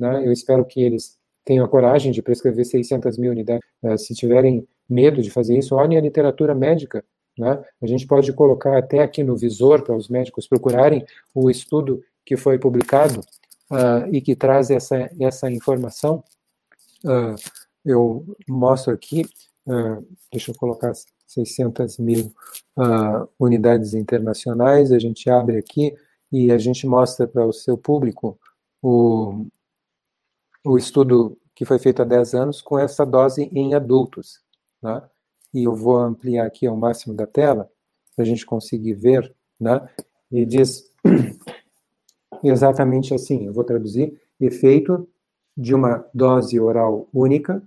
né? Eu espero que eles tenham a coragem de prescrever 600 mil unidades. Uh, se tiverem medo de fazer isso, olhem a literatura médica. Né? A gente pode colocar até aqui no visor para os médicos procurarem o estudo que foi publicado uh, e que traz essa, essa informação. Uh, eu mostro aqui, deixa eu colocar 600 mil unidades internacionais. A gente abre aqui e a gente mostra para o seu público o, o estudo que foi feito há 10 anos com essa dose em adultos. Né? E eu vou ampliar aqui ao máximo da tela, para a gente conseguir ver, né? e diz exatamente assim, eu vou traduzir, efeito de uma dose oral única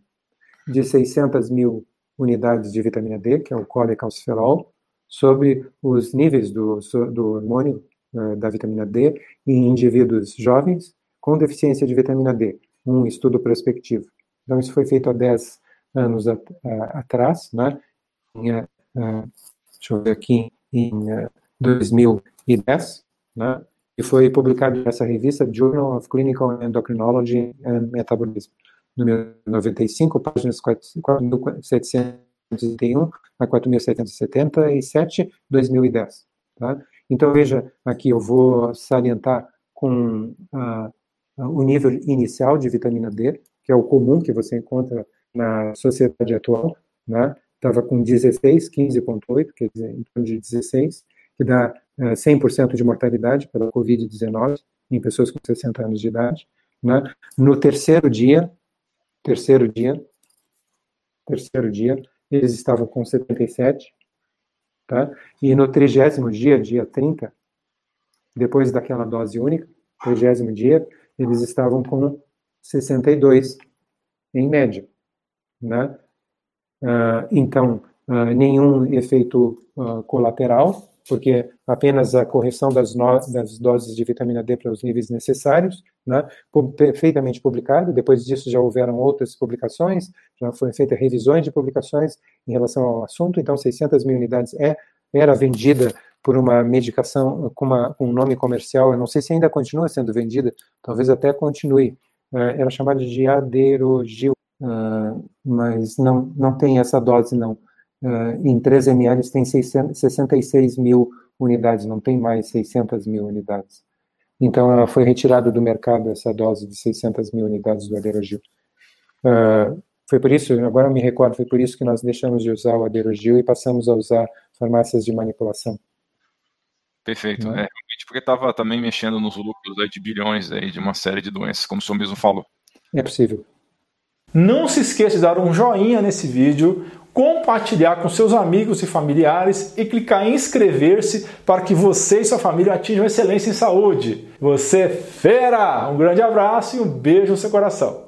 de 600 mil unidades de vitamina D, que é o colecalciferol, sobre os níveis do, do hormônio uh, da vitamina D em indivíduos jovens com deficiência de vitamina D, um estudo prospectivo. Então, isso foi feito há 10 anos at atrás, né? Em, uh, deixa eu ver aqui, em uh, 2010, né? E foi publicado nessa revista Journal of Clinical Endocrinology and Metabolism, número 95, páginas 4731 a 4777, 2010. Tá? Então, veja, aqui eu vou salientar com uh, o nível inicial de vitamina D, que é o comum que você encontra na sociedade atual, né? Estava com 16, 15,8, quer dizer, em torno de 16, que dá uh, eh, 100% de mortalidade pela Covid-19 em pessoas com 60 anos de idade, né? No terceiro dia, terceiro dia, terceiro dia, eles estavam com 77, tá? E no trigésimo dia, dia 30, depois daquela dose única, trigésimo dia, eles estavam com 62 em média. Né? Uh, então, uh, nenhum efeito uh, colateral, porque apenas a correção das, no, das, doses de vitamina D para os níveis necessários, né, perfeitamente publicado. Depois disso já houveram outras publicações, já foram feitas revisões de publicações em relação ao assunto. Então, 600 mil unidades é, era vendida por uma medicação com, uma, com um nome comercial, eu não sei se ainda continua sendo vendida, talvez até continue, uh, era chamada de aderogil, uh, mas não, não tem essa dose não. Uh, em 3 ml tem 600, 66 mil unidades, não tem mais 600 mil unidades. Então ela foi retirada do mercado essa dose de 600 mil unidades do aderogil. Uh, foi por isso, agora me recordo, foi por isso que nós deixamos de usar o aderogil e passamos a usar farmácias de manipulação. Perfeito. Né? É, realmente porque estava também mexendo nos lucros aí de bilhões aí de uma série de doenças, como o senhor mesmo falou. É possível. Não se esqueça de dar um joinha nesse vídeo, compartilhar com seus amigos e familiares e clicar em inscrever-se para que você e sua família atinjam excelência em saúde. Você é fera! Um grande abraço e um beijo no seu coração.